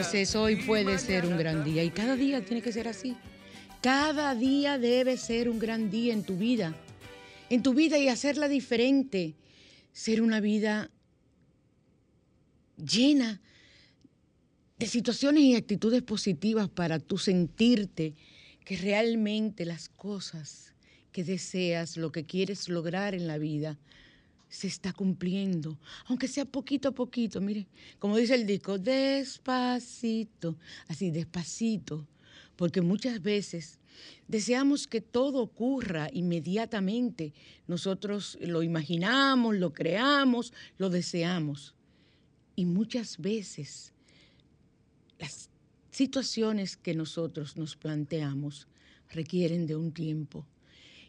cómplices, hoy puede ser un gran día. Y cada día tiene que ser así. Cada día debe ser un gran día en tu vida. En tu vida y hacerla diferente. Ser una vida llena de situaciones y actitudes positivas para tú sentirte que realmente las cosas que deseas, lo que quieres lograr en la vida, se está cumpliendo, aunque sea poquito a poquito, mire, como dice el disco, despacito, así despacito, porque muchas veces deseamos que todo ocurra inmediatamente, nosotros lo imaginamos, lo creamos, lo deseamos, y muchas veces las situaciones que nosotros nos planteamos requieren de un tiempo.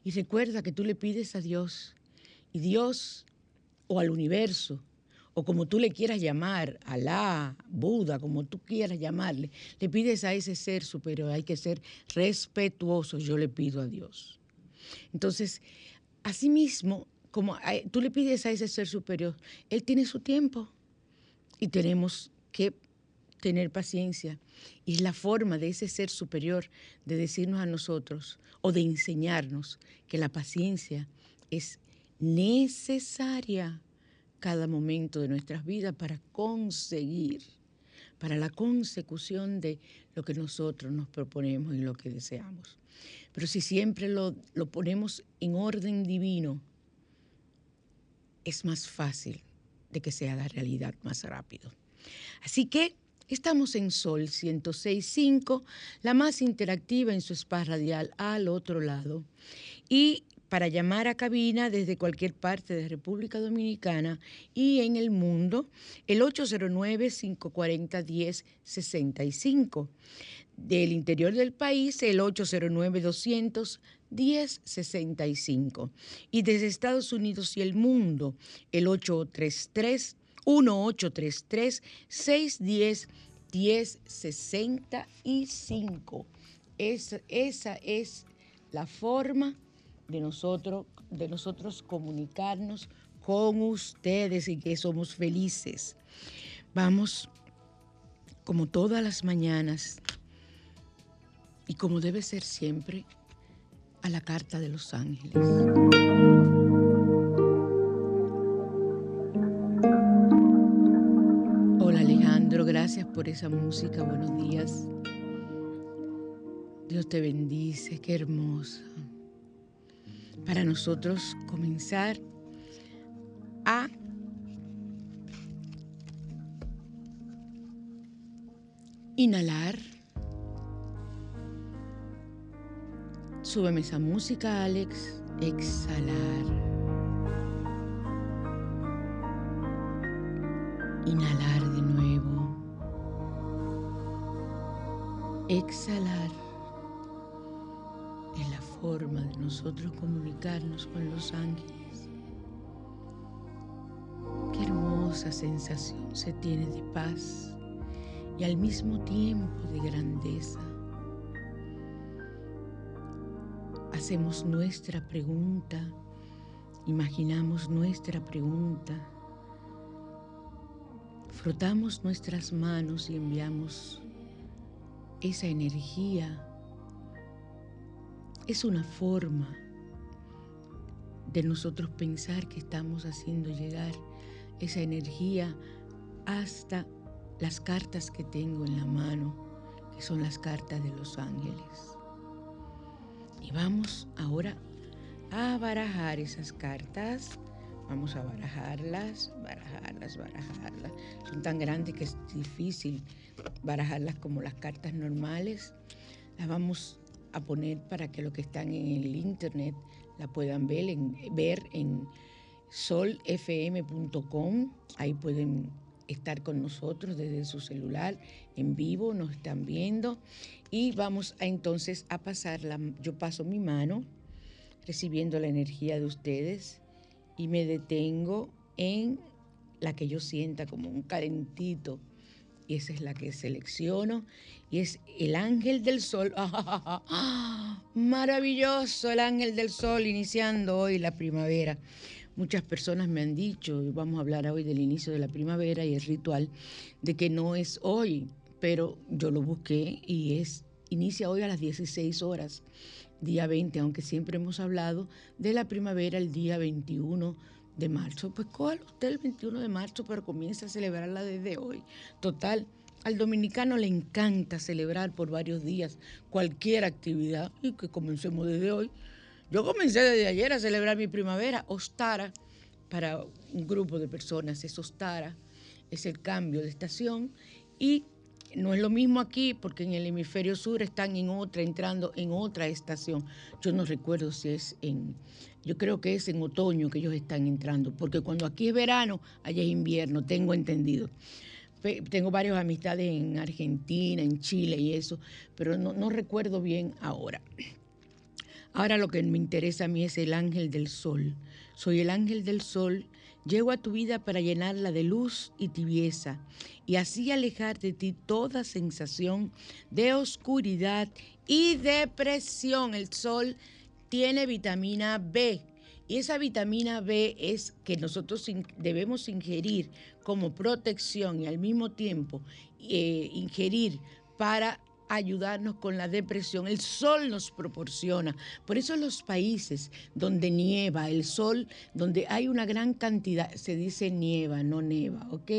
Y recuerda que tú le pides a Dios y Dios o al universo, o como tú le quieras llamar, Alá, Buda, como tú quieras llamarle, le pides a ese ser superior, hay que ser respetuoso, yo le pido a Dios. Entonces, asimismo, como tú le pides a ese ser superior, él tiene su tiempo y tenemos que tener paciencia. Y es la forma de ese ser superior de decirnos a nosotros o de enseñarnos que la paciencia es necesaria cada momento de nuestras vidas para conseguir, para la consecución de lo que nosotros nos proponemos y lo que deseamos. Pero si siempre lo, lo ponemos en orden divino, es más fácil de que sea la realidad más rápido. Así que estamos en Sol 106.5, la más interactiva en su spa radial al otro lado. Y para llamar a cabina desde cualquier parte de República Dominicana y en el mundo, el 809-540-1065. Del interior del país, el 809-200-1065. Y desde Estados Unidos y el mundo, el 833 1833 610 1065. Esa, esa es la forma de nosotros, de nosotros comunicarnos con ustedes y que somos felices. Vamos, como todas las mañanas, y como debe ser siempre, a la carta de los ángeles. Hola Alejandro, gracias por esa música, buenos días. Dios te bendice, qué hermosa para nosotros comenzar a inhalar. Súbeme esa música, Alex. Exhalar. Inhalar de nuevo. Exhalar forma de nosotros comunicarnos con los ángeles. Qué hermosa sensación se tiene de paz y al mismo tiempo de grandeza. Hacemos nuestra pregunta, imaginamos nuestra pregunta, frotamos nuestras manos y enviamos esa energía es una forma de nosotros pensar que estamos haciendo llegar esa energía hasta las cartas que tengo en la mano, que son las cartas de los ángeles. Y vamos ahora a barajar esas cartas. Vamos a barajarlas, barajarlas, barajarlas. Son tan grandes que es difícil barajarlas como las cartas normales. Las vamos a poner para que los que están en el internet la puedan ver en, ver en solfm.com. Ahí pueden estar con nosotros desde su celular en vivo, nos están viendo y vamos a entonces a pasar la, yo paso mi mano recibiendo la energía de ustedes y me detengo en la que yo sienta como un calentito y esa es la que selecciono y es el ángel del sol. Maravilloso el ángel del sol iniciando hoy la primavera. Muchas personas me han dicho, y vamos a hablar hoy del inicio de la primavera y el ritual, de que no es hoy, pero yo lo busqué y es inicia hoy a las 16 horas, día 20, aunque siempre hemos hablado de la primavera el día 21 de marzo. Pues ¿cuál usted el 21 de marzo, pero comienza a celebrarla desde hoy. Total, al dominicano le encanta celebrar por varios días cualquier actividad y que comencemos desde hoy. Yo comencé desde ayer a celebrar mi primavera, Ostara, para un grupo de personas, es Ostara, es el cambio de estación y no es lo mismo aquí porque en el hemisferio sur están en otra, entrando en otra estación. Yo no recuerdo si es en, yo creo que es en otoño que ellos están entrando, porque cuando aquí es verano, allá es invierno, tengo entendido. Tengo varias amistades en Argentina, en Chile y eso, pero no, no recuerdo bien ahora. Ahora lo que me interesa a mí es el ángel del sol. Soy el ángel del sol Llego a tu vida para llenarla de luz y tibieza y así alejar de ti toda sensación de oscuridad y depresión. El sol tiene vitamina B Y esa vitamina B es que nosotros debemos ingerir como protección y al mismo tiempo eh, ingerir para ayudarnos con la depresión. El sol nos proporciona. Por eso los países donde nieva, el sol, donde hay una gran cantidad, se dice nieva, no neva, ¿ok?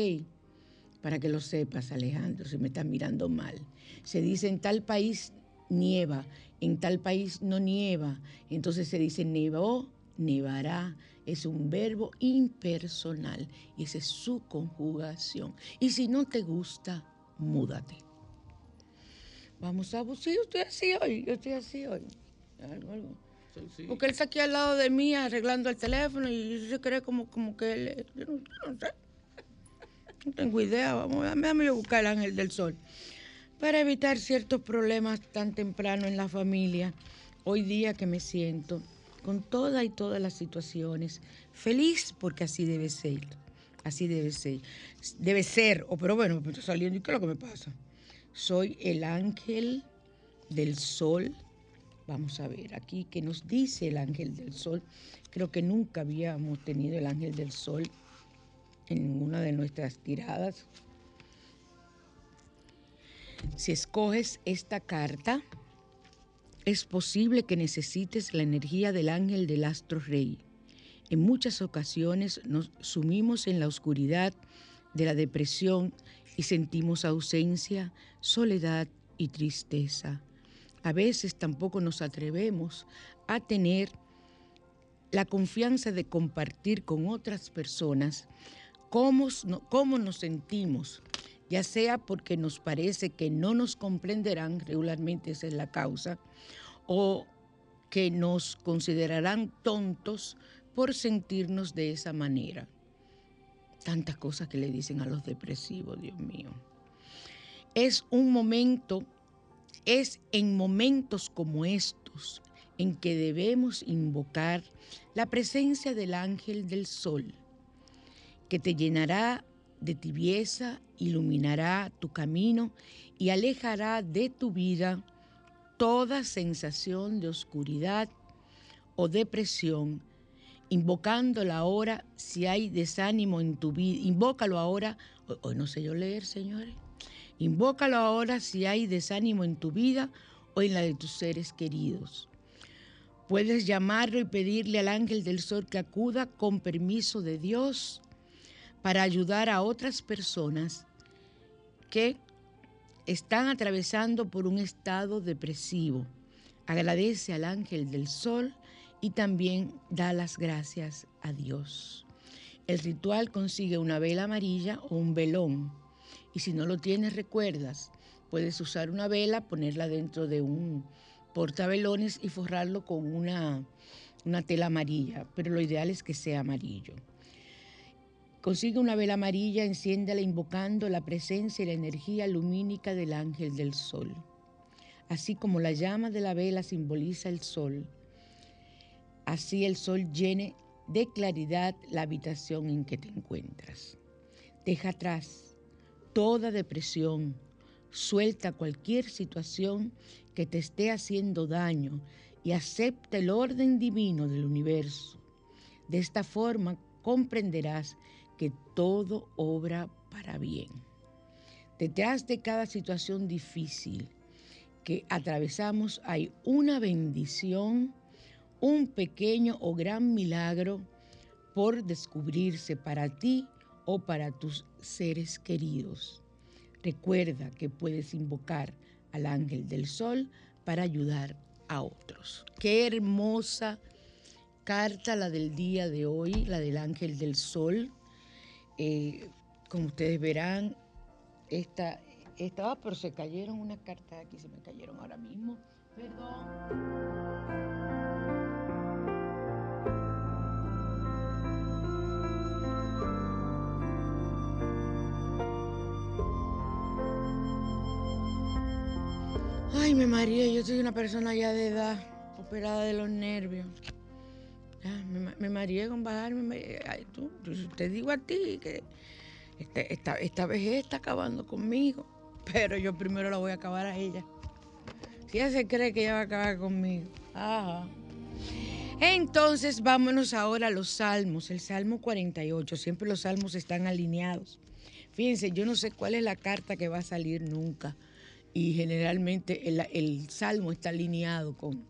Para que lo sepas, Alejandro, si me estás mirando mal. Se dice en tal país nieva, en tal país no nieva. Entonces se dice nevó, nevará. Es un verbo impersonal y esa es su conjugación. Y si no te gusta, múdate. Vamos a... Sí, yo estoy así hoy, yo estoy así hoy. Porque él está aquí al lado de mí arreglando el teléfono y se cree como, como que él... Yo no, sé. No tengo idea. Vamos, déjame buscar el ángel del sol. Para evitar ciertos problemas tan temprano en la familia, hoy día que me siento con todas y todas las situaciones, feliz porque así debe ser. Así debe ser. Debe ser, o pero bueno, me estoy saliendo y ¿qué es lo que me pasa? Soy el ángel del sol. Vamos a ver aquí qué nos dice el ángel del sol. Creo que nunca habíamos tenido el ángel del sol en ninguna de nuestras tiradas. Si escoges esta carta, es posible que necesites la energía del ángel del astro rey. En muchas ocasiones nos sumimos en la oscuridad de la depresión y sentimos ausencia, soledad y tristeza. A veces tampoco nos atrevemos a tener la confianza de compartir con otras personas cómo, cómo nos sentimos, ya sea porque nos parece que no nos comprenderán, regularmente esa es la causa, o que nos considerarán tontos por sentirnos de esa manera. Tantas cosas que le dicen a los depresivos, Dios mío. Es un momento, es en momentos como estos en que debemos invocar la presencia del ángel del sol, que te llenará de tibieza, iluminará tu camino y alejará de tu vida toda sensación de oscuridad o depresión invocándolo ahora si hay desánimo en tu vida. Invócalo ahora, hoy no sé yo leer, señores. Invócalo ahora si hay desánimo en tu vida o en la de tus seres queridos. Puedes llamarlo y pedirle al ángel del sol que acuda con permiso de Dios para ayudar a otras personas que están atravesando por un estado depresivo. Agradece al ángel del sol y también da las gracias a Dios. El ritual consigue una vela amarilla o un velón. Y si no lo tienes, recuerdas, puedes usar una vela, ponerla dentro de un portavelones y forrarlo con una, una tela amarilla, pero lo ideal es que sea amarillo. Consigue una vela amarilla, enciéndala invocando la presencia y la energía lumínica del ángel del sol. Así como la llama de la vela simboliza el sol, así el sol llene de claridad la habitación en que te encuentras. Deja atrás toda depresión, suelta cualquier situación que te esté haciendo daño y acepta el orden divino del universo. De esta forma comprenderás que todo obra para bien. Detrás de cada situación difícil que atravesamos hay una bendición un pequeño o gran milagro por descubrirse para ti o para tus seres queridos. Recuerda que puedes invocar al ángel del sol para ayudar a otros. Qué hermosa carta la del día de hoy, la del ángel del sol. Eh, como ustedes verán, esta, estaba, pero se cayeron unas cartas aquí, se me cayeron ahora mismo. Perdón. Ay, mareé, yo soy una persona ya de edad, operada de los nervios. me, me mareé con bajarme. Ay, tú, te digo a ti que este, esta, esta vejez está acabando conmigo, pero yo primero la voy a acabar a ella. Si ella se cree que ella va a acabar conmigo, ajá. Entonces vámonos ahora a los salmos, el Salmo 48, siempre los salmos están alineados. Fíjense, yo no sé cuál es la carta que va a salir nunca y generalmente el, salmo está alineado con,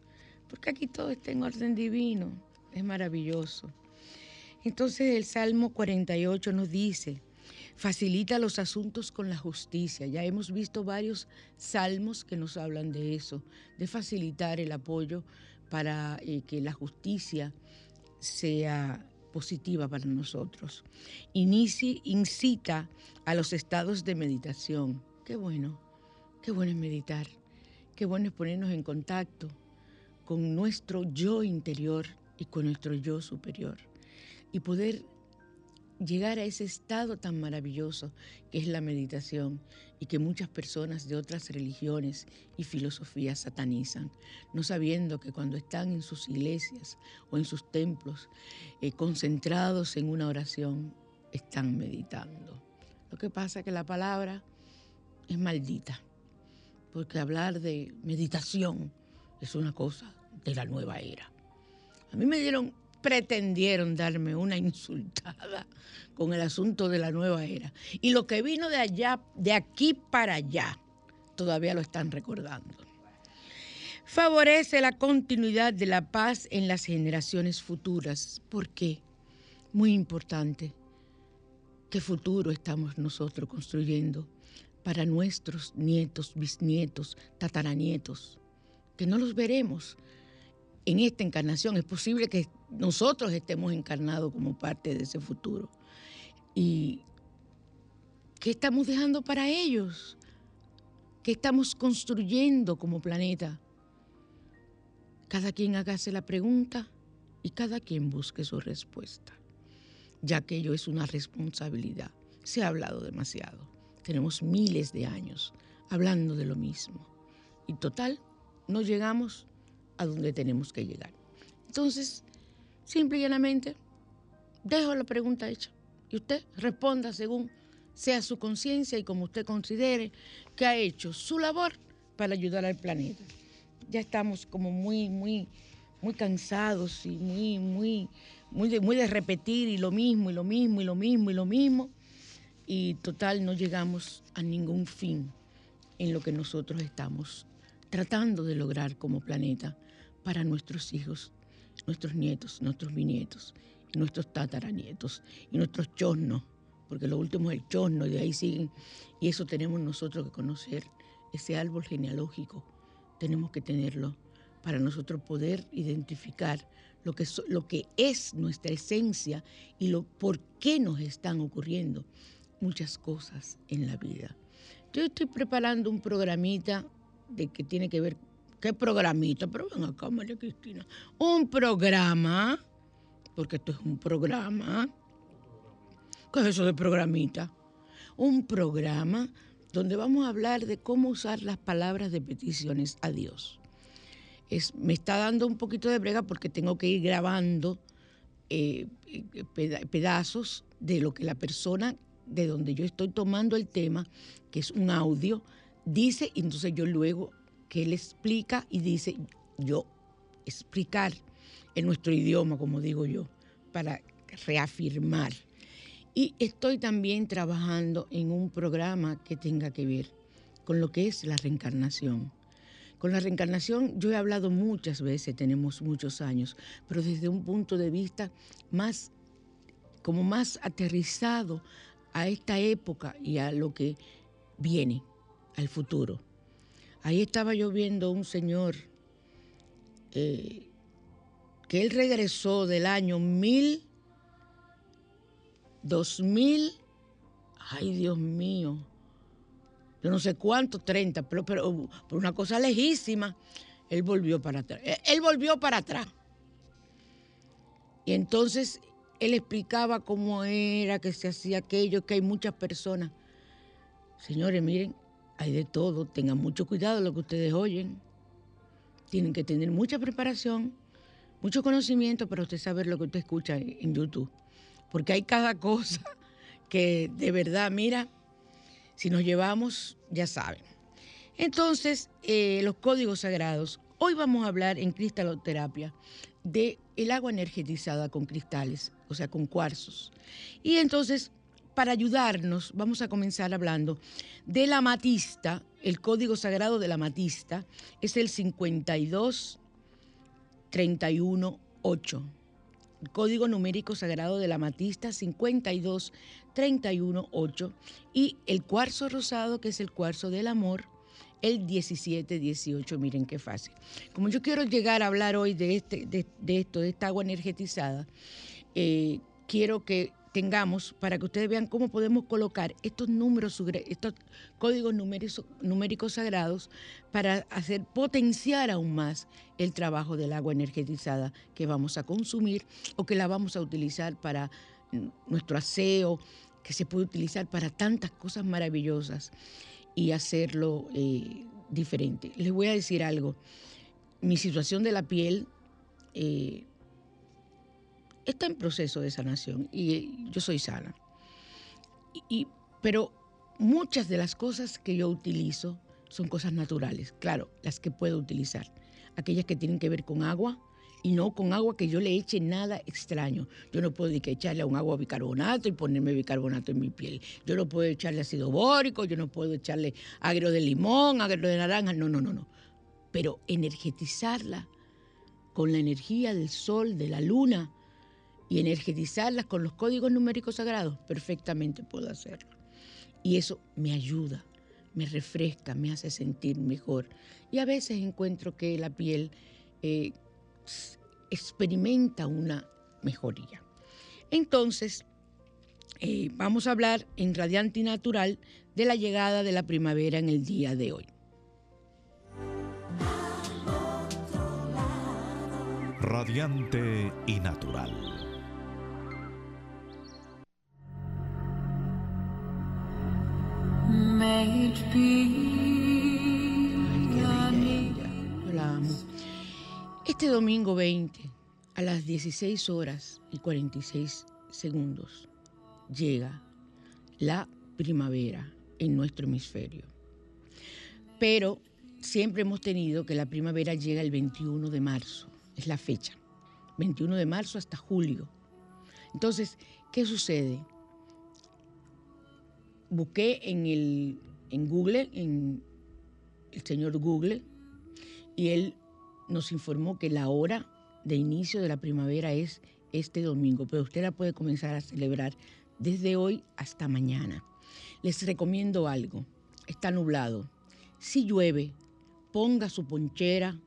porque aquí todo está en orden divino, es maravilloso. Entonces el Salmo 48 nos dice, facilita los asuntos con la justicia. Ya hemos visto varios salmos que nos hablan de eso, de facilitar el apoyo para eh, que la justicia sea positiva para nosotros. Inicie, incita a los estados de meditación. Qué bueno, qué bueno es meditar, qué bueno es ponernos en contacto con nuestro yo interior y con nuestro yo superior y poder llegar a ese estado tan maravilloso que es la meditación y que muchas personas de otras religiones y filosofías satanizan, no sabiendo que cuando están en sus iglesias o en sus templos eh, concentrados en una oración, están meditando. Lo que pasa es que la palabra es maldita, porque hablar de meditación es una cosa de la nueva era. A mí me dieron pretendieron darme una insultada con el asunto de la nueva era. Y lo que vino de allá, de aquí para allá, todavía lo están recordando. Favorece la continuidad de la paz en las generaciones futuras. ¿Por qué? Muy importante. ¿Qué futuro estamos nosotros construyendo para nuestros nietos, bisnietos, tataranietos? Que no los veremos, en esta encarnación. Es posible que nosotros estemos encarnados como parte de ese futuro. ¿Y qué estamos dejando para ellos? ¿Qué estamos construyendo como planeta? Cada quien hágase la pregunta y cada quien busque su respuesta, ya que ello es una responsabilidad. Se ha hablado demasiado. Tenemos miles de años hablando de lo mismo. Y total, no llegamos a donde tenemos que llegar. Entonces, simple y llanamente, dejo la pregunta hecha y usted responda según sea su conciencia y como usted considere que ha hecho su labor para ayudar al planeta. Ya estamos como muy, muy, muy cansados y muy, muy, muy de, muy de repetir y lo mismo y lo mismo y lo mismo y lo mismo. Y total no llegamos a ningún fin en lo que nosotros estamos tratando de lograr como planeta para nuestros hijos, nuestros nietos, nuestros bisnietos, nuestros tataranietos y nuestros chornos, porque lo último es el chorno y de ahí siguen. Y eso tenemos nosotros que conocer, ese árbol genealógico, tenemos que tenerlo para nosotros poder identificar lo que, lo que es nuestra esencia y lo, por qué nos están ocurriendo muchas cosas en la vida. Yo estoy preparando un programita de que tiene que ver ¿Qué programita? Pero ven acá, María Cristina. Un programa, porque esto es un programa. ¿Qué es eso de programita? Un programa donde vamos a hablar de cómo usar las palabras de peticiones a Dios. Es, me está dando un poquito de brega porque tengo que ir grabando eh, pedazos de lo que la persona de donde yo estoy tomando el tema, que es un audio, dice, y entonces yo luego que él explica y dice, yo explicar en nuestro idioma, como digo yo, para reafirmar. Y estoy también trabajando en un programa que tenga que ver con lo que es la reencarnación. Con la reencarnación yo he hablado muchas veces, tenemos muchos años, pero desde un punto de vista más, como más aterrizado a esta época y a lo que viene, al futuro. Ahí estaba yo viendo un señor eh, que él regresó del año mil, dos mil, ay Dios mío, yo no sé cuánto, 30, pero, pero por una cosa lejísima, él volvió para atrás. Él volvió para atrás. Y entonces él explicaba cómo era, que se hacía aquello, que hay muchas personas. Señores, miren, hay de todo, tengan mucho cuidado lo que ustedes oyen. Tienen que tener mucha preparación, mucho conocimiento para usted saber lo que usted escucha en YouTube. Porque hay cada cosa que de verdad, mira, si nos llevamos, ya saben. Entonces, eh, los códigos sagrados. Hoy vamos a hablar en cristaloterapia de el agua energetizada con cristales, o sea, con cuarzos. Y entonces, para ayudarnos, vamos a comenzar hablando de la matista. El código sagrado de la matista es el 52318. El código numérico sagrado de la matista 52318 y el cuarzo rosado que es el cuarzo del amor el 17-18. Miren qué fácil. Como yo quiero llegar a hablar hoy de, este, de, esto, de esta agua energetizada, eh, quiero que tengamos para que ustedes vean cómo podemos colocar estos números, estos códigos numéricos, sagrados para hacer potenciar aún más el trabajo del agua energetizada que vamos a consumir o que la vamos a utilizar para nuestro aseo, que se puede utilizar para tantas cosas maravillosas y hacerlo eh, diferente. Les voy a decir algo. Mi situación de la piel eh, está en proceso de sanación y eh, yo soy sana. Y, pero muchas de las cosas que yo utilizo son cosas naturales, claro, las que puedo utilizar. Aquellas que tienen que ver con agua, y no con agua que yo le eche nada extraño. Yo no puedo que echarle a un agua bicarbonato y ponerme bicarbonato en mi piel. Yo no puedo echarle ácido bórico, yo no puedo echarle agrio de limón, agrio de naranja, no, no, no, no. Pero energetizarla con la energía del sol, de la luna, y energetizarla con los códigos numéricos sagrados, perfectamente puedo hacerlo. Y eso me ayuda, me refresca, me hace sentir mejor. Y a veces encuentro que la piel eh, experimenta una mejoría. Entonces, eh, vamos a hablar en Radiante y Natural de la llegada de la primavera en el día de hoy. Radiante y Natural. Este domingo 20, a las 16 horas y 46 segundos, llega la primavera en nuestro hemisferio. Pero siempre hemos tenido que la primavera llega el 21 de marzo, es la fecha, 21 de marzo hasta julio. Entonces, ¿qué sucede? Busqué en, el, en Google, en el señor Google, y él nos informó que la hora de inicio de la primavera es este domingo, pero usted la puede comenzar a celebrar desde hoy hasta mañana. Les recomiendo algo. Está nublado. Si llueve, ponga su ponchera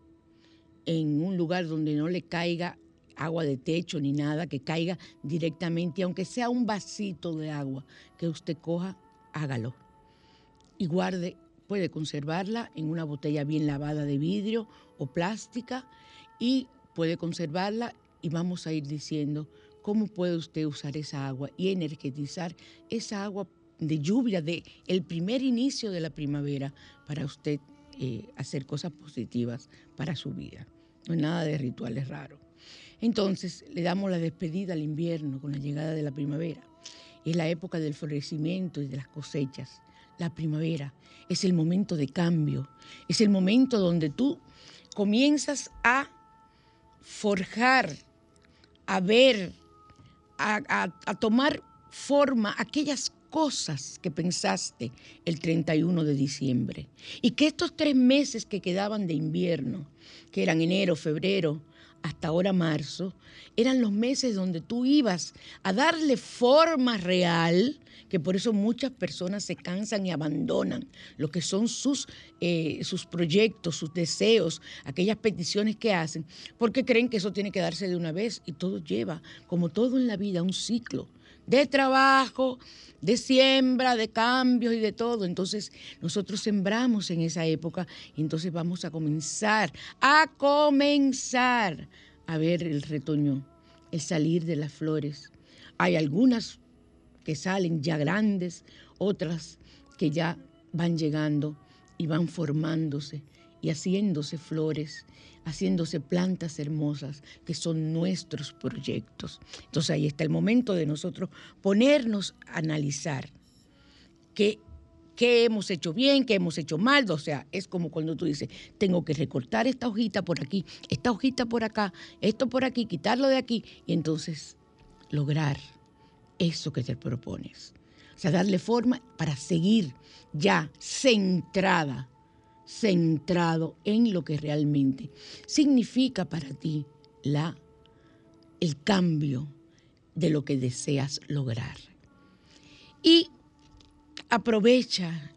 en un lugar donde no le caiga agua de techo ni nada, que caiga directamente, aunque sea un vasito de agua que usted coja, hágalo. Y guarde puede conservarla en una botella bien lavada de vidrio o plástica y puede conservarla y vamos a ir diciendo cómo puede usted usar esa agua y energetizar esa agua de lluvia de el primer inicio de la primavera para usted eh, hacer cosas positivas para su vida. No es nada de rituales raros. Entonces le damos la despedida al invierno con la llegada de la primavera. Es la época del florecimiento y de las cosechas la primavera. Es el momento de cambio. Es el momento donde tú comienzas a forjar, a ver, a, tomar forma aquellas cosas que pensaste el 31 de diciembre. Y que estos tres meses que quedaban de invierno, que eran enero, febrero, hasta ahora marzo, eran los meses donde tú ibas a darle forma real, que por eso muchas personas se cansan y abandonan lo que son sus, eh, sus proyectos, sus deseos, aquellas peticiones que hacen, porque creen que eso tiene que darse de una vez y todo lleva, como todo en la vida, un ciclo de trabajo, de siembra, de cambios y de todo. Entonces nosotros sembramos en esa época y entonces vamos a comenzar, a comenzar a ver el retoño, el salir de las flores. Hay algunas que salen ya grandes, otras que ya van llegando y van formándose y haciéndose flores, haciéndose plantas hermosas, que son nuestros proyectos. Entonces ahí está el momento de nosotros ponernos a analizar qué qué hemos hecho bien, qué hemos hecho mal. O sea, es como cuando tú dices, tengo que recortar esta hojita por aquí, esta hojita por acá, esto por aquí, quitarlo de aquí, y entonces lograr eso que te propones. O sea, darle forma para seguir ya centrada, centrado en lo que realmente significa para ti la, el cambio de lo que deseas lograr. Y aprovecha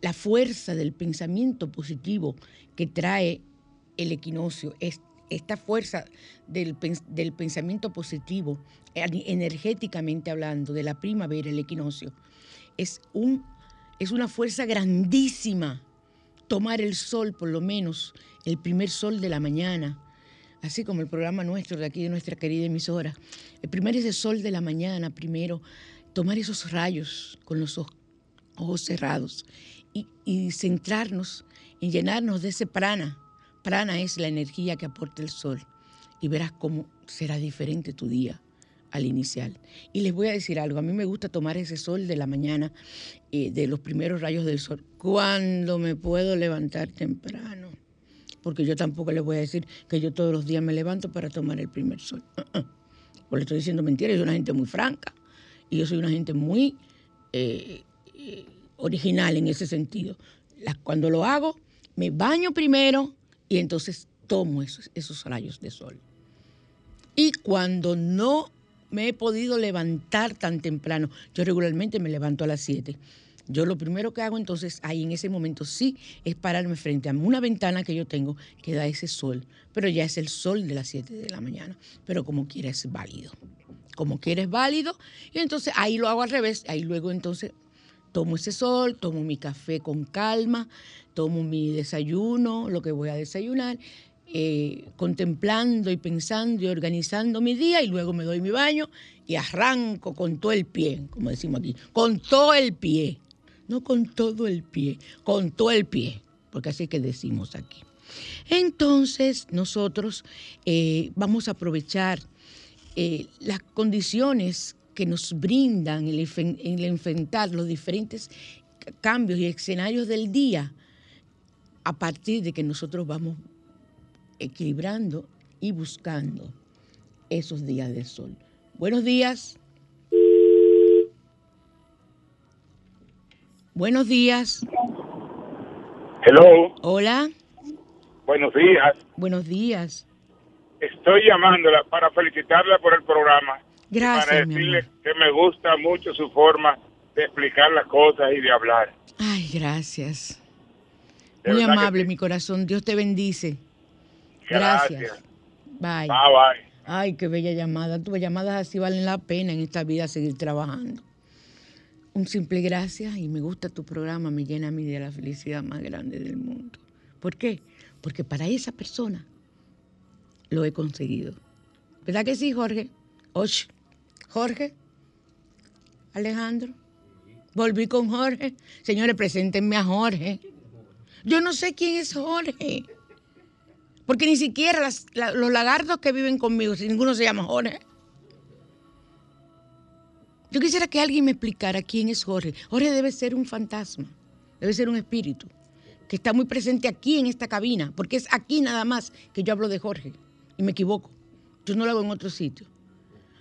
la fuerza del pensamiento positivo que trae el equinoccio, esta fuerza del, del, pensamiento positivo, energéticamente hablando, de la primavera, el equinoccio, es, un, es una fuerza grandísima. Tomar el sol, por lo menos, el primer sol de la mañana, así como el programa nuestro de aquí de nuestra querida emisora. El primer ese sol de la mañana, primero, tomar esos rayos con los ojos cerrados y, centrarnos en llenarnos de ese prana. Prana es la energía que aporta el sol y verás cómo será diferente tu día al inicial. Y les voy a decir algo, a mí me gusta tomar ese sol de la mañana, eh, de los primeros rayos del sol, cuando me puedo levantar temprano porque yo tampoco les voy a decir que yo todos los días me levanto para tomar el primer sol. Uh Pues le estoy diciendo mentiras, yo soy una gente muy franca y yo soy una gente muy eh, eh, original en ese sentido. cuando lo hago, me baño primero y entonces tomo esos, esos rayos de sol. Y cuando no me he podido levantar tan temprano, yo regularmente me levanto a las 7 yo lo primero que hago entonces ahí en ese momento sí es pararme frente a una ventana que yo tengo que da ese sol, pero ya es el sol de las 7 de la mañana, pero como quiera es válido. Como quiera es válido. Y entonces ahí lo hago al revés, ahí luego entonces tomo ese sol, tomo mi café con calma, tomo mi desayuno, lo que voy a desayunar, eh, contemplando y pensando y organizando mi día y luego me doy mi baño y arranco con todo el pie, como decimos aquí, con todo el pie no con todo el pie, con todo el pie, porque así que decimos aquí. Entonces nosotros eh, vamos a aprovechar eh, las condiciones que nos brindan el, el enfrentar los diferentes cambios y escenarios del día a partir de que nosotros vamos equilibrando y buscando esos días de sol. Buenos días. Buenos días. Hello. Hola. Buenos días. Buenos días. Estoy llamándola para felicitarla por el programa. Gracias. Para decirle que me gusta mucho su forma de explicar las cosas y de hablar. Ay, gracias. Muy amable, mi corazón. Dios te bendice. Gracias. Bye. Bye, bye. Ay, qué bella llamada. Tus llamadas así valen la pena en esta vida seguir trabajando un simple gracias y me gusta tu programa, me llena a mí de la felicidad más grande del mundo. ¿Por qué? Porque para esa persona lo he conseguido. ¿Verdad que sí, Jorge? Oye, Jorge, Alejandro, volví con Jorge. Señores, preséntenme a Jorge. Yo no sé quién es Jorge. Porque ni siquiera los lagartos que viven conmigo, si ninguno se llama Jorge. Yo quisiera que alguien me explicara quién es Jorge. Jorge debe ser un fantasma, debe ser un espíritu que está muy presente aquí en esta cabina, porque es aquí nada más que yo hablo de Jorge y me equivoco. Yo no lo hago en otro sitio.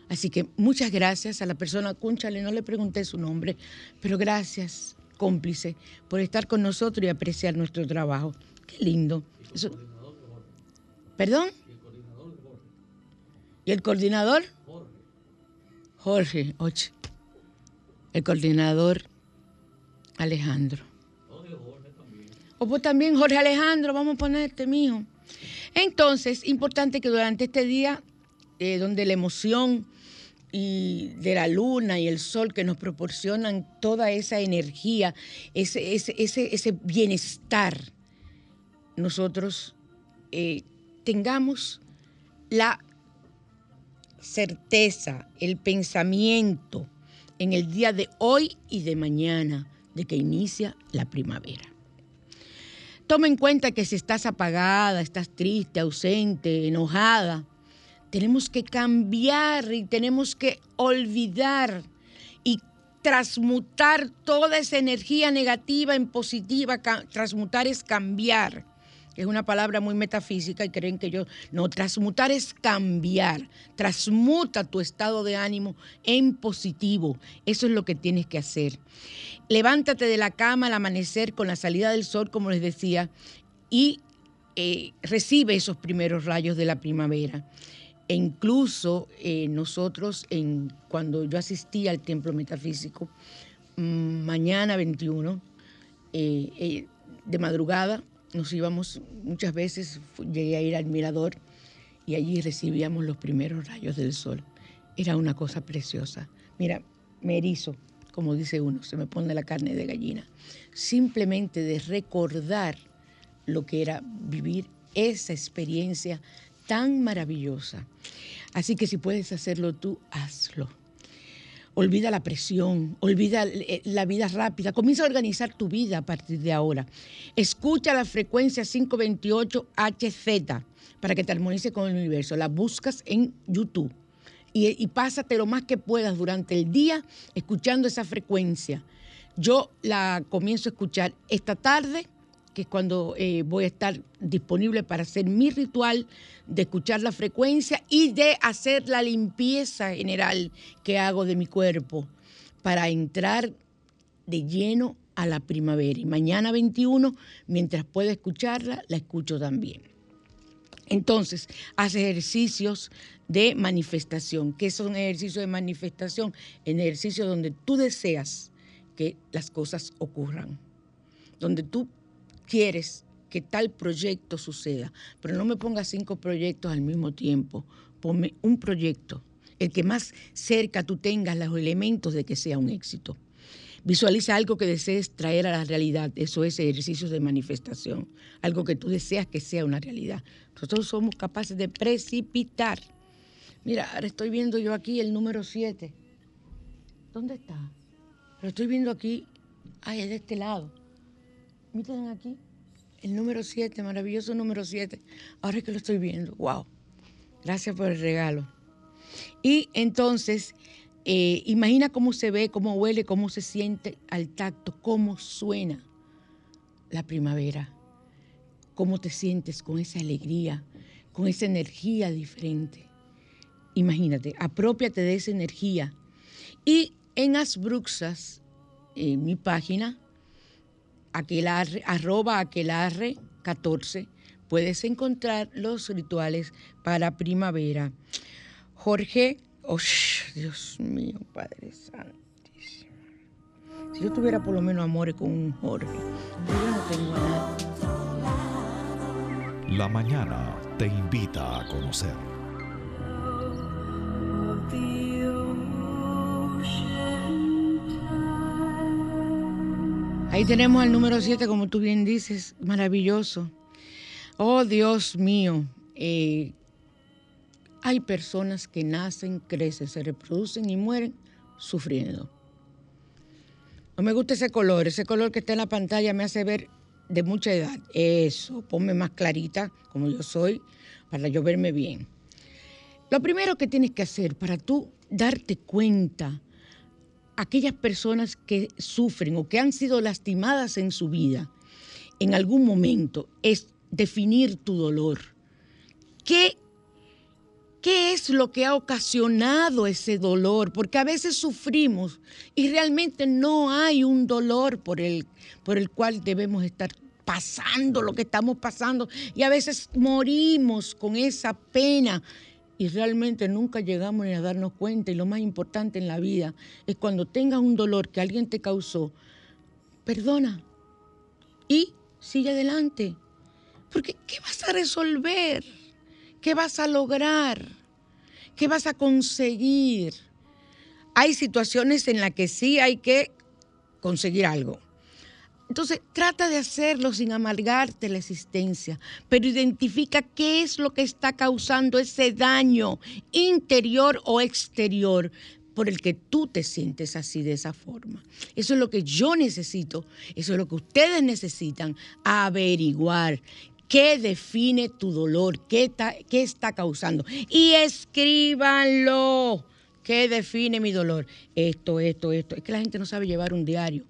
Así que muchas gracias a la persona, cúnchale, no le pregunté su nombre, pero gracias, cómplice, por estar con nosotros y apreciar nuestro trabajo. Qué lindo. ¿Perdón? ¿Y el coordinador? Jorge, oye el coordinador Alejandro. O pues también Jorge Alejandro, vamos a ponerte, mijo. Entonces, importante que durante este día, eh, donde la emoción y de la luna y el sol que nos proporcionan toda esa energía, ese, ese, bienestar, nosotros eh, tengamos la certeza, el pensamiento, en el día de hoy y de mañana de que inicia la primavera. Toma en cuenta que si estás apagada, estás triste, ausente, enojada, tenemos que cambiar y tenemos que olvidar y transmutar toda esa energía negativa en positiva. Transmutar es cambiar es una palabra muy metafísica y creen que yo, no, transmutar es cambiar, transmuta tu estado de ánimo en positivo, eso es lo que tienes que hacer. Levántate de la cama al amanecer con la salida del sol, como les decía, y eh, recibe esos primeros rayos de la primavera. E incluso eh, nosotros, cuando yo asistí al templo metafísico, mm, mañana 21, eh, de madrugada, nos íbamos, muchas veces llegué a ir al mirador y allí recibíamos los primeros rayos del sol. Era una cosa preciosa. Mira, me erizo, como dice uno, se me pone la carne de gallina. Simplemente de recordar lo que era vivir esa experiencia tan maravillosa. Así que si puedes hacerlo tú, hazlo olvida la presión, olvida eh, la vida rápida, comienza a organizar tu vida a partir de ahora. Escucha la frecuencia 528 HZ para que te armonice con el universo. La buscas en YouTube y, y pásate lo más que puedas durante el día escuchando esa frecuencia. Yo la comienzo a escuchar esta tarde que es cuando eh, voy a estar disponible para hacer mi ritual de escuchar la frecuencia y de hacer la limpieza general que hago de mi cuerpo para entrar de lleno a la primavera. Y mañana 21, mientras pueda escucharla, la escucho también. Entonces, hace ejercicios de manifestación. ¿Qué son ejercicios de manifestación? En ejercicios donde tú deseas que las cosas ocurran, donde tú quieres que tal proyecto suceda, pero no me pongas cinco proyectos al mismo tiempo, ponme un proyecto, el que más cerca tú tengas los elementos de que sea un éxito. Visualiza algo que desees traer a la realidad, eso es ejercicios de manifestación, algo que tú deseas que sea una realidad. Nosotros somos capaces de precipitar. Mira, ahora estoy viendo yo aquí el número 7. ¿Dónde está? Lo estoy viendo aquí, ay, es de este lado. Miren aquí, el número 7, maravilloso número 7. Ahora que lo estoy viendo. ¡Wow! Gracias por el regalo. Y entonces, eh, imagina cómo se ve, cómo huele, cómo se siente al tacto, cómo suena la primavera. Cómo te sientes con esa alegría, con esa energía diferente. Imagínate, apropiate de esa energía. Y en Asbruxas, en mi página, aquelarre, arroba aquelarre 14, puedes encontrar los rituales para primavera. Jorge, oh, Dios mío, Padre Santísimo. Si yo tuviera por lo menos amores con un Jorge, yo no tengo a nadie. La mañana te invita a conocer. Ahí tenemos al número 7, como tú bien dices, maravilloso. Oh Dios mío, eh, hay personas que nacen, crecen, se reproducen y mueren sufriendo. No me gusta ese color, ese color que está en la pantalla me hace ver de mucha edad. Eso, ponme más clarita, como yo soy, para yo verme bien. Lo primero que tienes que hacer para tú darte cuenta aquellas personas que sufren o que han sido lastimadas en su vida en algún momento es definir tu dolor. ¿Qué, ¿Qué es lo que ha ocasionado ese dolor? Porque a veces sufrimos y realmente no hay un dolor por el, por el cual debemos estar pasando lo que estamos pasando y a veces morimos con esa pena y realmente nunca llegamos ni a darnos cuenta. Y lo más importante en la vida es cuando tengas un dolor que alguien te causó, perdona y sigue adelante. Porque ¿qué vas a resolver? ¿Qué vas a lograr? ¿Qué vas a conseguir? Hay situaciones en las que sí hay que conseguir algo. Entonces, trata de hacerlo sin amargarte la existencia, pero identifica qué es lo que está causando ese daño interior o exterior por el que tú te sientes así de esa forma. Eso es lo que yo necesito, eso es lo que ustedes necesitan, averiguar qué define tu dolor, qué está, causando. Y escríbanlo ¿Qué define mi dolor? Esto, esto, esto. Es que la gente no sabe llevar un diario.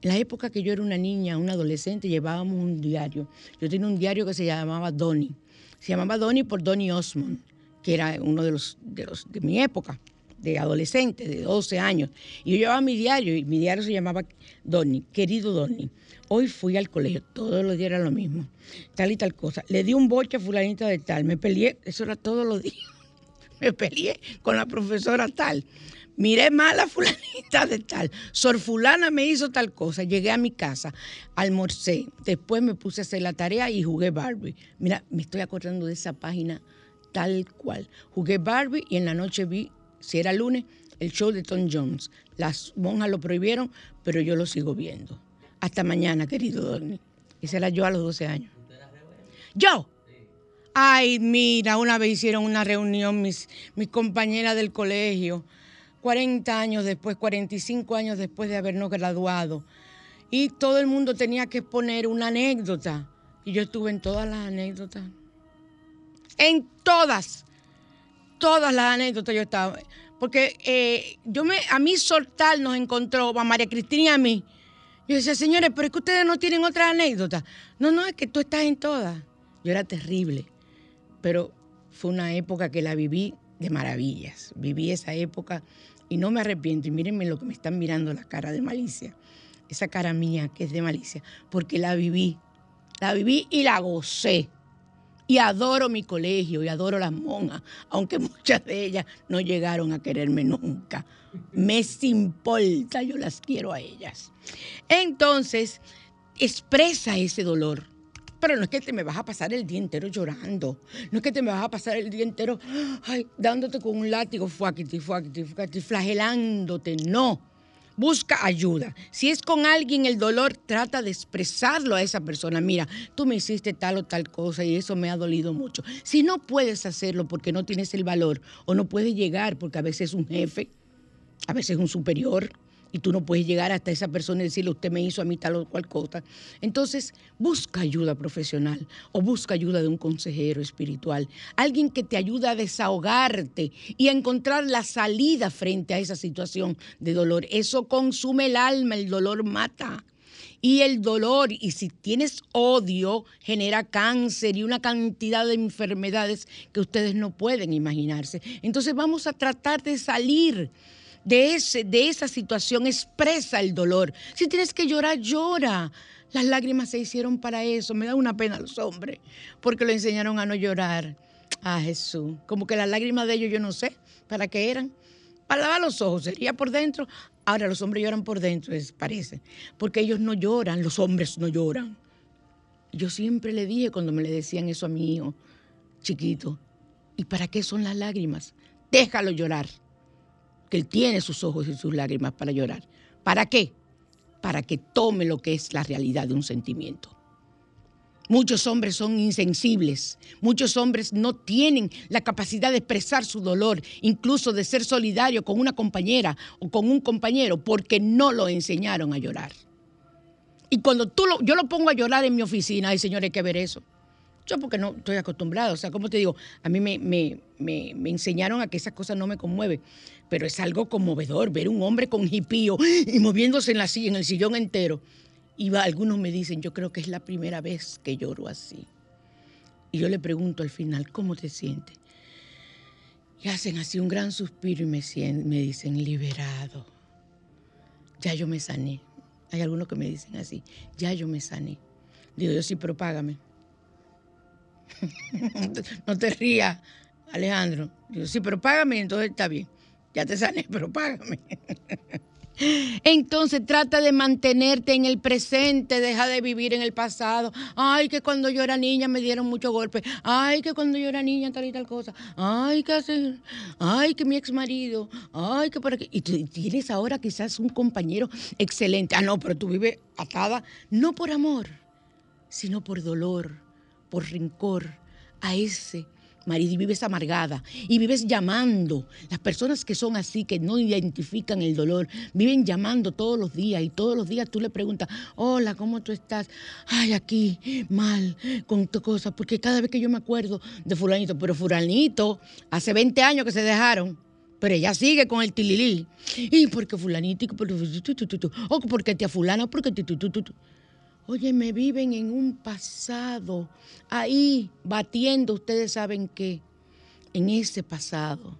En la época que yo era una niña, una adolescente, llevábamos un diario. Yo tenía un diario que se llamaba Donny. Se llamaba Donny por Donny Osmond, que era uno de los de, mi época, de adolescente, de 12 años. Y yo llevaba mi diario y mi diario se llamaba Donny, querido Donny. Hoy fui al colegio, todos los días era lo mismo, tal y tal cosa. Le di un boche a fulanita de tal, me peleé, eso era todos los días. Me peleé con la profesora tal miré mal a fulanita de tal, sor fulana me hizo tal cosa, llegué a mi casa, almorcé, después me puse a hacer la tarea y jugué Barbie. Mira, me estoy acordando de esa página tal cual. Jugué Barbie y en la noche vi, si era lunes, el show de Tom Jones. Las monjas lo prohibieron, pero yo lo sigo viendo. Hasta mañana, querido Dorni. Ese era yo a los 12 años. ¿Yo? Ay, mira, una vez hicieron una reunión mis, mis compañeras del colegio 40 años después, 45 años después de habernos graduado. Y todo el mundo tenía que poner una anécdota. Y yo estuve en todas las anécdotas. En todas. Todas las anécdotas yo estaba. Porque eh, yo me, a mí Sortal nos encontró, a María Cristina y a mí. Yo decía, señores, pero es que ustedes no tienen otra anécdota. No, no, es que tú estás en todas. Yo era terrible. Pero fue una época que la viví de maravillas. Viví esa época y no me arrepiento. Y mírenme lo que me están mirando, la cara de malicia. Esa cara mía que es de malicia, porque la viví. La viví y la gocé. Y adoro mi colegio y adoro las monjas, aunque muchas de ellas no llegaron a quererme nunca. Me importa, yo las quiero a ellas. Entonces, expresa ese dolor pero no es que te me vas a pasar el día entero llorando. No es que te me vas a pasar el día entero dándote con un látigo, fuaquiti, fuaquiti, fuaquiti, flagelándote. No. Busca ayuda. Si es con alguien el dolor, trata de expresarlo a esa persona. Mira, tú me hiciste tal o tal cosa y eso me ha dolido mucho. Si no puedes hacerlo porque no tienes el valor o no puedes llegar porque a veces es un jefe, a veces es un superior, y tú no puedes llegar hasta esa persona y decirle, usted me hizo a mí tal o cual cosa. Entonces, busca ayuda profesional o busca ayuda de un consejero espiritual, alguien que te ayude a desahogarte y a encontrar la salida frente a esa situación de dolor. Eso consume el alma, el dolor mata. Y el dolor, y si tienes odio, genera cáncer y una cantidad de enfermedades que ustedes no pueden imaginarse. Entonces vamos a tratar de salir de, ese, de esa situación, expresa el dolor. Si tienes que llorar, llora. Las lágrimas se hicieron para eso. Me da una pena a los hombres, porque lo enseñaron a no llorar. A Jesús. Como que las lágrimas de ellos yo no sé para qué eran. Para lavar los ojos, sería por dentro. Ahora los hombres lloran por dentro, parece. Porque ellos no lloran, los hombres no lloran. Yo siempre le dije cuando me le decían eso a mi hijo chiquito, ¿y para qué son las lágrimas? Déjalo llorar que Él tiene sus ojos y sus lágrimas para llorar. ¿Para qué? Para que tome lo que es la realidad de un sentimiento. Muchos hombres son insensibles, muchos hombres no tienen la capacidad de expresar su dolor, incluso de ser solidario con una compañera o con un compañero, porque no lo enseñaron a llorar. Y cuando tú lo, yo lo pongo a llorar en mi oficina, ay señores, hay que ver eso. Yo porque no estoy acostumbrado, o sea, como te digo, a mí me, me, me, me enseñaron a que esas cosas no me conmueven pero es algo conmovedor ver un hombre con jipío y moviéndose en la en el sillón entero. Y algunos me dicen, yo creo que es la primera vez que lloro así. Y yo le pregunto al final, ¿cómo te sientes? Y hacen así un gran suspiro y me, me dicen, liberado. Ya yo me sané. Hay algunos que me dicen así, ya yo me sané. Digo, yo sí, pero págame. no te rías, Alejandro. Digo, sí, pero págame, entonces está bien ya te sané, pero págame. Entonces trata de mantenerte en el presente, deja de vivir en el pasado. Ay, que cuando yo era niña me dieron muchos golpes. Ay, que cuando yo era niña tal y tal cosa. Ay, que hace. Ay, que mi ex marido. Ay, que por aquí. Y tú tienes ahora quizás un compañero excelente. Ah, no, pero tú vives atada no por amor, sino por dolor, por rencor a ese marido, y vives amargada y vives llamando. Las personas que son así, que no identifican el dolor, viven llamando todos los días y todos los días tú le preguntas, hola, ¿cómo tú estás? Ay, aquí, mal, con tu cosa, porque cada vez que yo me acuerdo de fulanito, pero fulanito, hace 20 años que se dejaron, Pero ella sigue con el tililí. Y porque fulanito, porque, o porque tía fulana, porque tu, tu, tu. Oye, me viven en un pasado, ahí batiendo, ustedes saben qué, en ese pasado.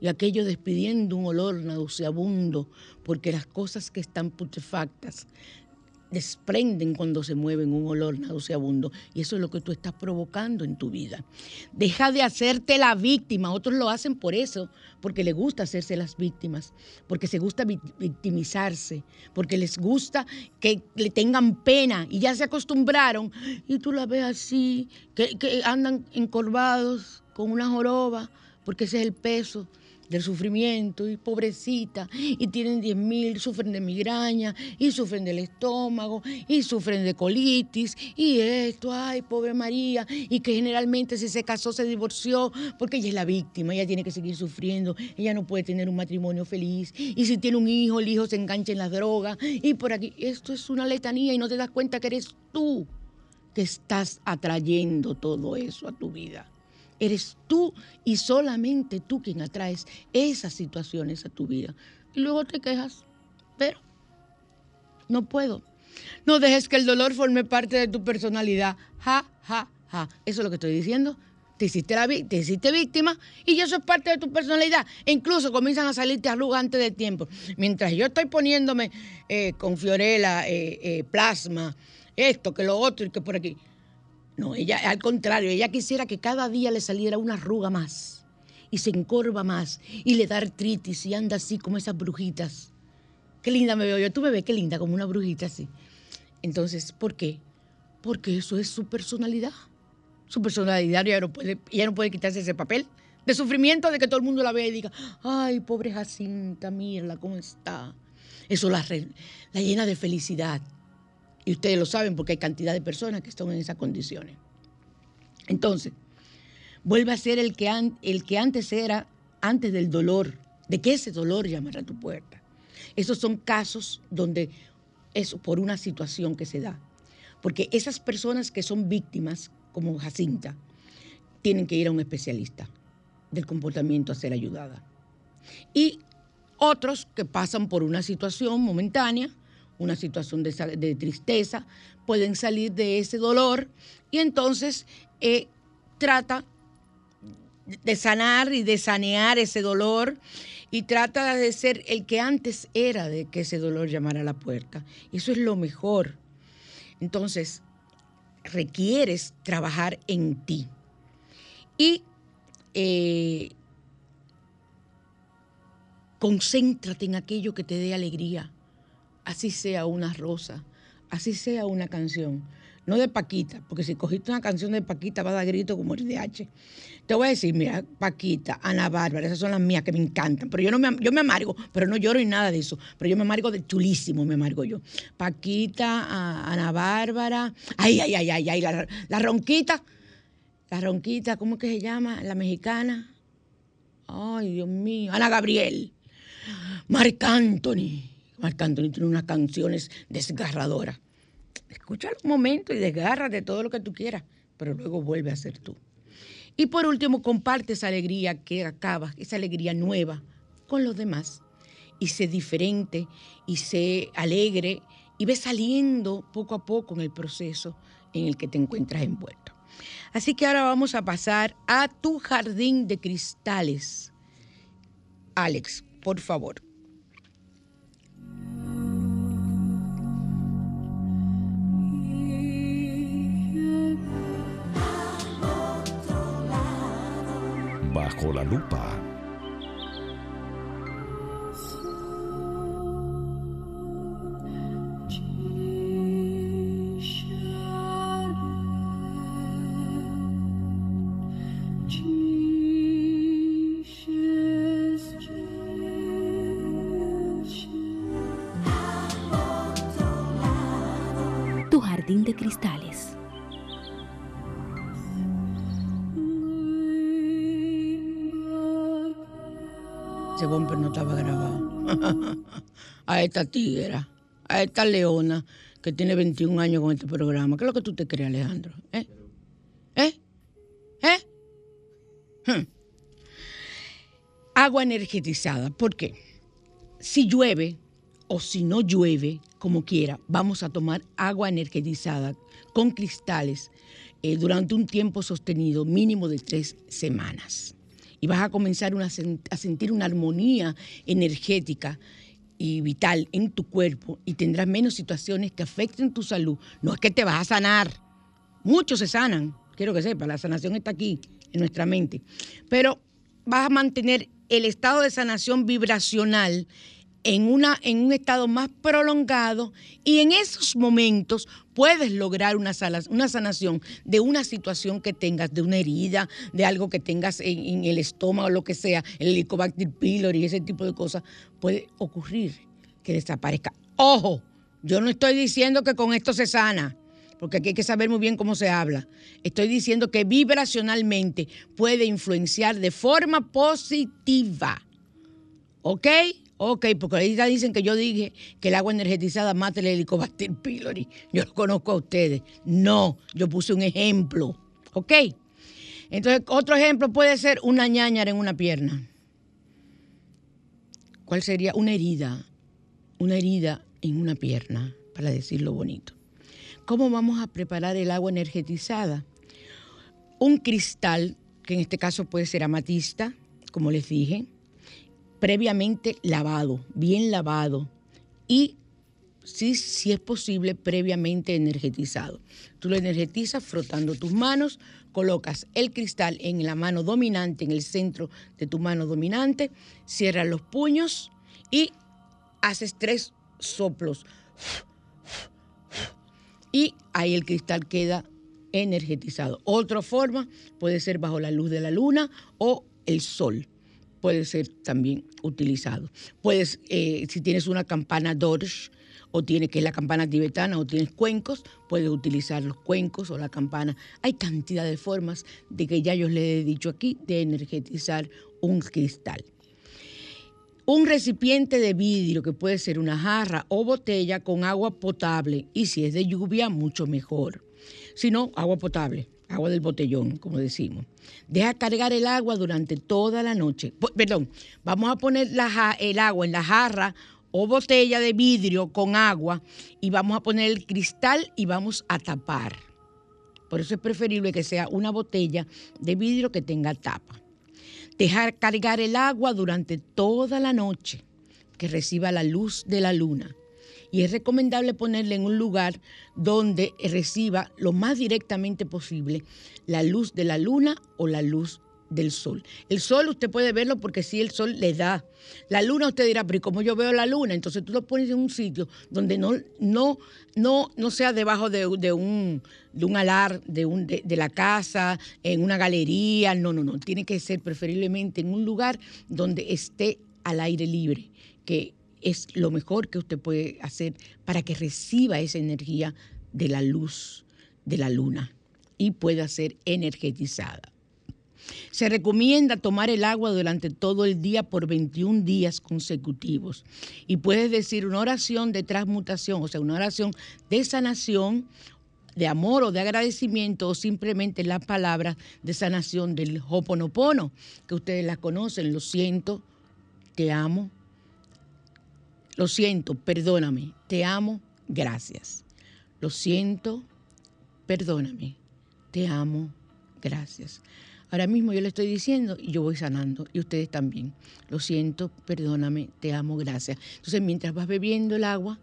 Y aquello despidiendo un olor nauseabundo, porque las cosas que están putrefactas desprenden cuando se mueven un olor nauseabundo. Y eso es lo que tú estás provocando en tu vida. Deja de hacerte la víctima. Otros lo hacen por eso, porque les gusta hacerse las víctimas, porque se gusta vi- victimizarse, porque les gusta que le tengan pena y ya se acostumbraron. Y tú la ves así, que, que andan encorvados con una joroba, porque ese es el peso del sufrimiento y pobrecita y tienen 10 mil, sufren de migraña y sufren del estómago y sufren de colitis y esto, ay, pobre María, y que generalmente si se casó se divorció porque ella es la víctima, ella tiene que seguir sufriendo, ella no puede tener un matrimonio feliz y si tiene un hijo, el hijo se engancha en las drogas y por aquí, esto es una letanía y no te das cuenta que eres tú que estás atrayendo todo eso a tu vida. Eres tú y solamente tú quien atraes esas situaciones a tu vida. Y luego te quejas, pero no puedo. No dejes que el dolor forme parte de tu personalidad. Ja, ja, ja. Eso es lo que estoy diciendo. Te hiciste, la, te hiciste víctima y eso es parte de tu personalidad. E incluso comienzan a salirte arrugas antes de tiempo. Mientras yo estoy poniéndome eh, con Fiorella, eh, eh, plasma, esto, que lo otro y que por aquí. No, ella, al contrario, ella quisiera que cada día le saliera una arruga más y se encorva más y le da artritis y anda así como esas brujitas. Qué linda me veo yo. Tú me ves qué linda, como una brujita así. Entonces, ¿por qué? Porque eso es su personalidad. Su personalidad ella no puede, no puede quitarse ese papel de sufrimiento de que todo el mundo la vea y diga, ay, pobre Jacinta, mírala cómo está. Eso la, la llena de felicidad. Y ustedes lo saben porque hay cantidad de personas que están en esas condiciones. Entonces, vuelve a ser el que, el que antes era, antes del dolor, de que ese dolor llamara a tu puerta. Esos son casos donde es por una situación que se da. Porque esas personas que son víctimas, como Jacinta, tienen que ir a un especialista del comportamiento a ser ayudada. Y otros que pasan por una situación momentánea, una situación de, tristeza, pueden salir de ese dolor y entonces eh, trata de sanar y de sanear ese dolor y trata de ser el que antes era de que ese dolor llamara a la puerta. Eso es lo mejor. Entonces, requieres trabajar en ti. Y eh, concéntrate en aquello que te dé alegría, así sea una rosa, así sea una canción. No de Paquita, porque si cogiste una canción de Paquita va a dar grito como el de H. Te voy a decir, mira, Paquita, Ana Bárbara, esas son las mías que me encantan. Pero yo no me, yo me amargo, pero no lloro ni nada de eso. Pero yo me amargo de chulísimo, me amargo yo. Paquita, Ana Bárbara, ay, ay, ay, ay, ay, la, la ronquita, la ronquita, ¿cómo que se llama? La mexicana. Ay, Dios mío, Ana Gabriel. Marc Anthony. Marc Anthony tiene unas canciones desgarradoras. Escúchalo un momento y desgárrate todo lo que tú quieras, pero luego vuelve a ser tú. Y por último, comparte esa alegría que acaba, esa alegría nueva con los demás. Y sé diferente y sé alegre y ve saliendo poco a poco en el proceso en el que te encuentras envuelto. Así que ahora vamos a pasar a tu jardín de cristales. Alex, por favor. Bajo lupa. Esta tigra, a esta leona que tiene 21 años con este programa. ¿Qué es lo que tú te crees, Alejandro? ¿Eh? ¿Eh? ¿Eh? Hmm. Agua energetizada. ¿Por qué? Si llueve o si no llueve, como quiera, vamos a tomar agua energetizada con cristales eh, durante un tiempo sostenido, mínimo de tres semanas. Y vas a comenzar a sentir una armonía energética y vital en tu cuerpo y tendrás menos situaciones que afecten tu salud. No es que te vas a sanar. Muchos se sanan, quiero que sepa, la sanación está aquí, en nuestra mente. Pero vas a mantener el estado de sanación vibracional en, una, en un estado más prolongado y en esos momentos puedes lograr una, sala- una sanación de una situación que tengas, de una herida, de algo que tengas en, en el estómago, lo que sea, el Helicobacter pylori, ese tipo de cosas, puede ocurrir que desaparezca. Ojo, yo no estoy diciendo que con esto se sana, porque aquí hay que saber muy bien cómo se habla. Estoy diciendo que vibracionalmente puede influenciar de forma positiva. ¿Ok? Ok, porque ahorita dicen que yo dije que el agua energetizada mata el helicobacter pylori. Yo lo conozco a ustedes. No, yo puse un ejemplo. ¿Ok? Entonces, otro ejemplo puede ser una ñañara en una pierna. ¿Cuál sería? Una herida. Una herida en una pierna, para decirlo bonito. ¿Cómo vamos a preparar el agua energetizada? Un cristal, que en este caso puede ser amatista, como les dije, previamente lavado, bien lavado y si, si es posible, previamente energetizado. Tú lo energetizas frotando tus manos, colocas el cristal en la mano dominante, en el centro de tu mano dominante, cierras los puños y haces tres soplos. Y ahí el cristal queda energetizado. Otra forma puede ser bajo la luz de la luna o el sol puede ser también utilizado. Puedes, eh, si tienes una campana Dorsch, o tienes que es la campana tibetana, o tienes cuencos, puedes utilizar los cuencos o la campana. Hay cantidad de formas de que ya yo les he dicho aquí de energetizar un cristal. Un recipiente de vidrio que puede ser una jarra o botella con agua potable y si es de lluvia mucho mejor. Si no, agua potable, agua del botellón, como decimos. Deja cargar el agua durante toda la noche. Perdón, vamos a poner la el agua en la jarra o botella de vidrio con agua y vamos a poner el cristal y vamos a tapar. Por eso es preferible que sea una botella de vidrio que tenga tapa. Dejar cargar el agua durante toda la noche, que reciba la luz de la luna. Y es recomendable ponerla en un lugar donde reciba lo más directamente posible la luz de la luna o la luz del sol. El sol usted puede verlo porque sí el sol le da. La luna usted dirá, pero ¿y cómo yo veo la luna? Entonces tú lo pones en un sitio donde no, no, no, no sea debajo de, un, de un alar de, un, de, de la casa, en una galería. No, no, no. Tiene que ser preferiblemente en un lugar donde esté al aire libre, que es lo mejor que usted puede hacer para que reciba esa energía de la luz de la luna y pueda ser energetizada. Se recomienda tomar el agua durante todo el día por 21 días consecutivos. Y puedes decir una oración de transmutación, o sea, una oración de sanación, de amor o de agradecimiento, o simplemente la palabra de sanación del Hoponopono, que ustedes la conocen. Lo siento, te amo. Lo siento, perdóname, te amo, gracias. Lo siento, perdóname, te amo, gracias. Ahora mismo yo le estoy diciendo y yo voy sanando y ustedes también. Lo siento, perdóname, te amo, gracias. Entonces mientras vas bebiendo el agua,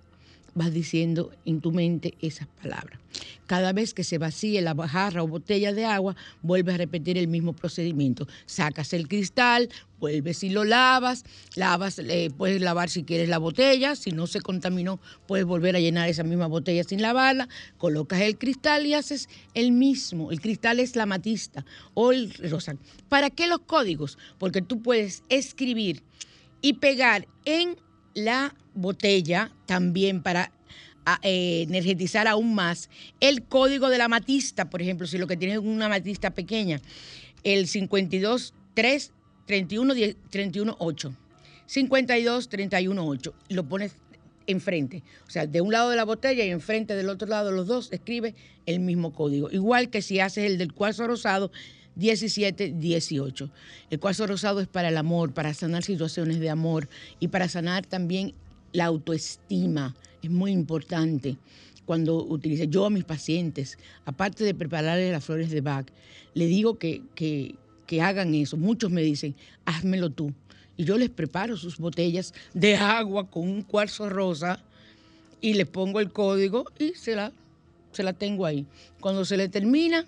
vas diciendo en tu mente esas palabras. Cada vez que se vacíe la jarra o botella de agua, vuelves a repetir el mismo procedimiento. Sacas el cristal, vuelves y lo lavas, lavas, eh, puedes lavar si quieres la botella, si no se contaminó, puedes volver a llenar esa misma botella sin lavarla, colocas el cristal y haces el mismo. El cristal es la matista o el rosa. ¿Para qué los códigos? Porque tú puedes escribir y pegar en la botella también para eh, energetizar aún más el código de la matista, por ejemplo, si lo que tienes es una matista pequeña, el 52 3 31 10 31 8. 52 31 8. Lo pones enfrente, o sea, de un lado de la botella y enfrente del otro lado los dos escribe el mismo código. Igual que si haces el del cuarzo rosado, 1718. El cuarzo rosado es para el amor, para sanar situaciones de amor y para sanar también la autoestima. Es muy importante cuando utilice yo a mis pacientes, aparte de prepararles las flores de Bach, le digo que, que hagan eso. Muchos me dicen, házmelo tú. Y yo les preparo sus botellas de agua con un cuarzo rosa y les pongo el código y se la, se la tengo ahí. Cuando se le termina,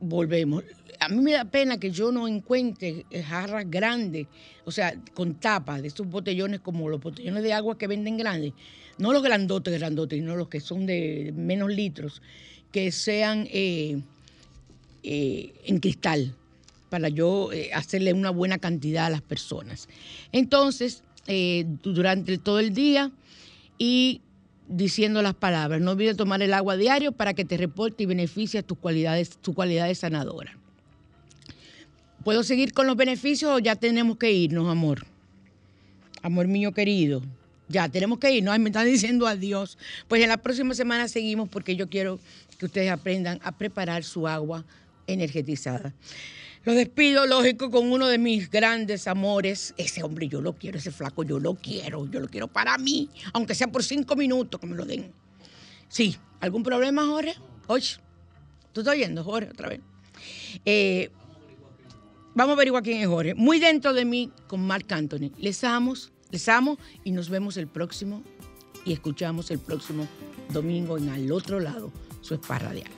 volvemos. A mí me da pena que yo no encuentre jarras grandes, o sea, con tapas de estos botellones como los botellones de agua que venden grandes. No los grandotes, grandotes, sino los que son de menos litros, que sean eh, eh, en cristal, para yo eh, hacerle una buena cantidad a las personas. Entonces, durante todo el día y diciendo las palabras. No olvides tomar el agua diario para que te reporte y beneficie tus cualidades, tu cualidad sanadora. ¿Puedo seguir con los beneficios o ya tenemos que irnos, amor? Amor mío querido. Ya, tenemos que irnos. me están diciendo adiós. Pues en la próxima semana seguimos porque yo quiero que ustedes aprendan a preparar su agua energetizada. Lo despido, lógico, con uno de mis grandes amores. Ese hombre yo lo quiero, ese flaco yo lo quiero, yo lo quiero para mí, aunque sea por cinco minutos que me lo den. Sí, ¿algún problema, Jorge? Oye, ¿tú estás oyendo, Jorge, otra vez? Eh, vamos a averiguar quién es Jorge. Muy dentro de mí con Marc Anthony. Les amo, les amo y nos vemos el próximo y escuchamos el próximo domingo en Al Otro Lado, su spa radial.